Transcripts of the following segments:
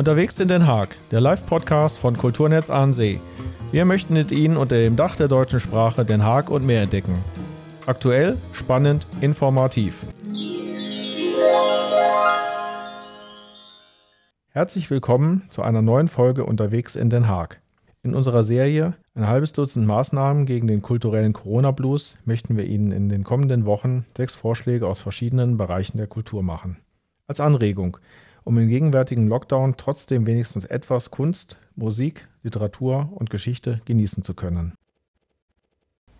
Unterwegs in Den Haag, der Live-Podcast von Kulturnetz Ahnensee. Wir möchten mit Ihnen unter dem Dach der deutschen Sprache Den Haag und mehr entdecken. Aktuell, spannend, informativ. Herzlich willkommen zu einer neuen Folge Unterwegs in Den Haag. In unserer Serie Ein halbes Dutzend Maßnahmen gegen den kulturellen Corona-Blues möchten wir Ihnen in den kommenden Wochen sechs Vorschläge aus verschiedenen Bereichen der Kultur machen. Als Anregung, um im gegenwärtigen Lockdown trotzdem wenigstens etwas Kunst, Musik, Literatur und Geschichte genießen zu können.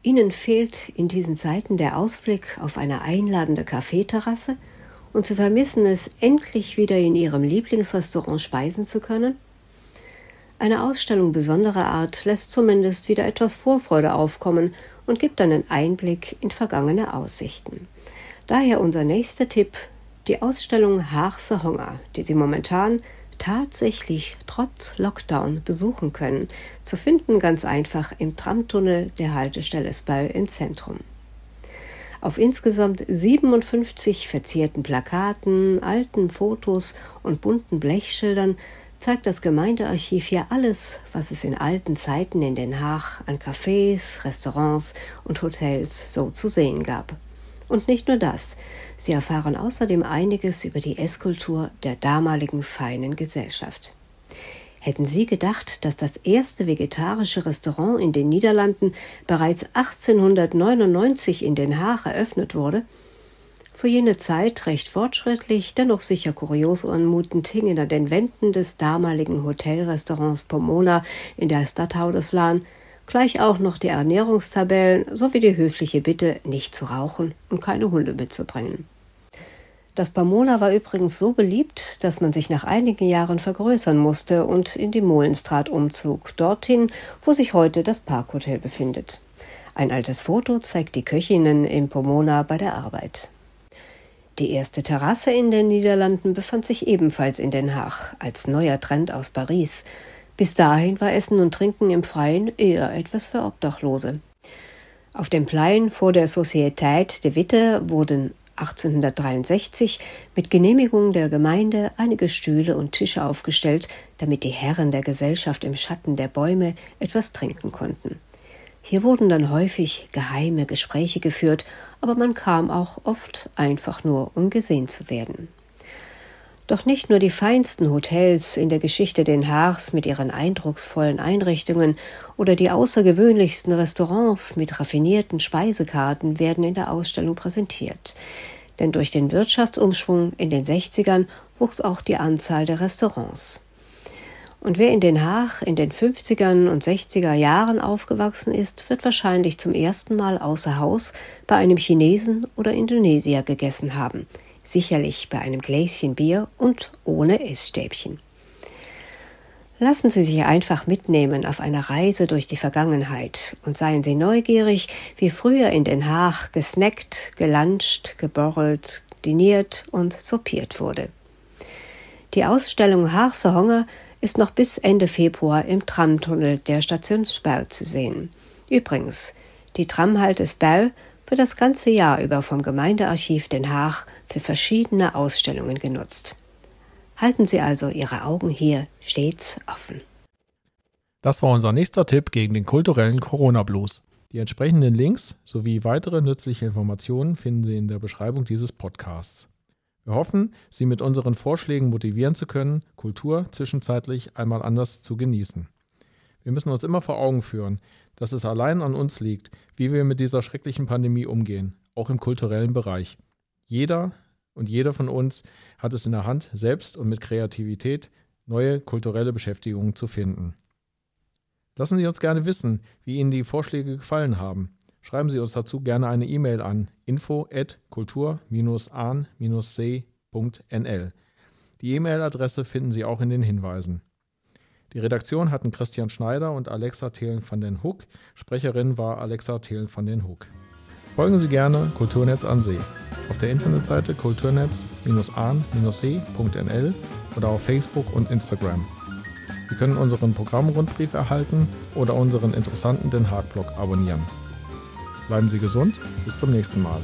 Ihnen fehlt in diesen Zeiten der Ausblick auf eine einladende Kaffeeterrasse und Sie vermissen es, endlich wieder in Ihrem Lieblingsrestaurant speisen zu können? Eine Ausstellung besonderer Art lässt zumindest wieder etwas Vorfreude aufkommen und gibt einen Einblick in vergangene Aussichten. Daher unser nächster Tipp, die Ausstellung Haarse Hunger, die Sie momentan tatsächlich trotz Lockdown besuchen können, zu finden ganz einfach im Tramtunnel der Haltestelle Spall im Zentrum. Auf insgesamt 57 verzierten Plakaten, alten Fotos und bunten Blechschildern zeigt das Gemeindearchiv hier alles, was es in alten Zeiten in Den Haag an Cafés, Restaurants und Hotels so zu sehen gab. Und nicht nur das, sie erfahren außerdem einiges über die Esskultur der damaligen feinen Gesellschaft. Hätten Sie gedacht, dass das erste vegetarische Restaurant in den Niederlanden bereits 1899 in Den Haag eröffnet wurde? Für jene Zeit recht fortschrittlich, dennoch sicher kurios anmutend hingen an den Wänden des damaligen Hotelrestaurants Pomona in der Stadthaudeslaan gleich auch noch die Ernährungstabellen sowie die höfliche Bitte, nicht zu rauchen und keine Hunde mitzubringen. Das Pomona war übrigens so beliebt, dass man sich nach einigen Jahren vergrößern musste und in die Molenstraat umzog, dorthin, wo sich heute das Parkhotel befindet. Ein altes Foto zeigt die Köchinnen im Pomona bei der Arbeit. Die erste Terrasse in den Niederlanden befand sich ebenfalls in Den Haag, als neuer Trend aus Paris. Bis dahin war Essen und Trinken im Freien eher etwas für Obdachlose. Auf dem Plein vor der Societät de Witte wurden 1863 mit Genehmigung der Gemeinde einige Stühle und Tische aufgestellt, damit die Herren der Gesellschaft im Schatten der Bäume etwas trinken konnten. Hier wurden dann häufig geheime Gespräche geführt, aber man kam auch oft einfach nur, um gesehen zu werden. Doch nicht nur die feinsten Hotels in der Geschichte Den Haags mit ihren eindrucksvollen Einrichtungen oder die außergewöhnlichsten Restaurants mit raffinierten Speisekarten werden in der Ausstellung präsentiert. Denn durch den Wirtschaftsumschwung in den 60ern wuchs auch die Anzahl der Restaurants. Und wer in Den Haag in den 50er und 60er Jahren aufgewachsen ist, wird wahrscheinlich zum ersten Mal außer Haus bei einem Chinesen oder Indonesier gegessen haben. Sicherlich bei einem Gläschen Bier und ohne Essstäbchen. Lassen Sie sich einfach mitnehmen auf eine Reise durch die Vergangenheit und seien Sie neugierig, wie früher in Den Haag gesnackt, gelanscht, geborrelt, diniert und sopiert wurde. Die Ausstellung Haagse Hunger ist noch bis Ende Februar im Tramtunnel der Station Spau zu sehen. Übrigens, die Tramhalte Spau wird das ganze Jahr über vom Gemeindearchiv Den Haag für verschiedene Ausstellungen genutzt. Halten Sie also Ihre Augen hier stets offen. Das war unser nächster Tipp gegen den kulturellen Corona-Blues. Die entsprechenden Links sowie weitere nützliche Informationen finden Sie in der Beschreibung dieses Podcasts. Wir hoffen, Sie mit unseren Vorschlägen motivieren zu können, Kultur zwischenzeitlich einmal anders zu genießen. Wir müssen uns immer vor Augen führen, dass es allein an uns liegt, wie wir mit dieser schrecklichen Pandemie umgehen, auch im kulturellen Bereich. Jeder und jeder von uns hat es in der Hand, selbst und mit Kreativität neue kulturelle Beschäftigungen zu finden. Lassen Sie uns gerne wissen, wie Ihnen die Vorschläge gefallen haben. Schreiben Sie uns dazu gerne eine E-Mail an info@kultur-ahn-see.nl. Die E-Mail-Adresse finden Sie auch in den Hinweisen. Die Redaktion hatten Christian Schneider und Alexa Thelen van den Hoek. Sprecherin war Alexa Thelen van den Hoek. Folgen Sie gerne Kulturnetz an See auf der Internetseite kulturnetz-ahn-see.nl oder auf Facebook und Instagram. Sie können unseren Programmrundbrief erhalten oder unseren interessanten Den Haag-Blog abonnieren. Bleiben Sie gesund, bis zum nächsten Mal.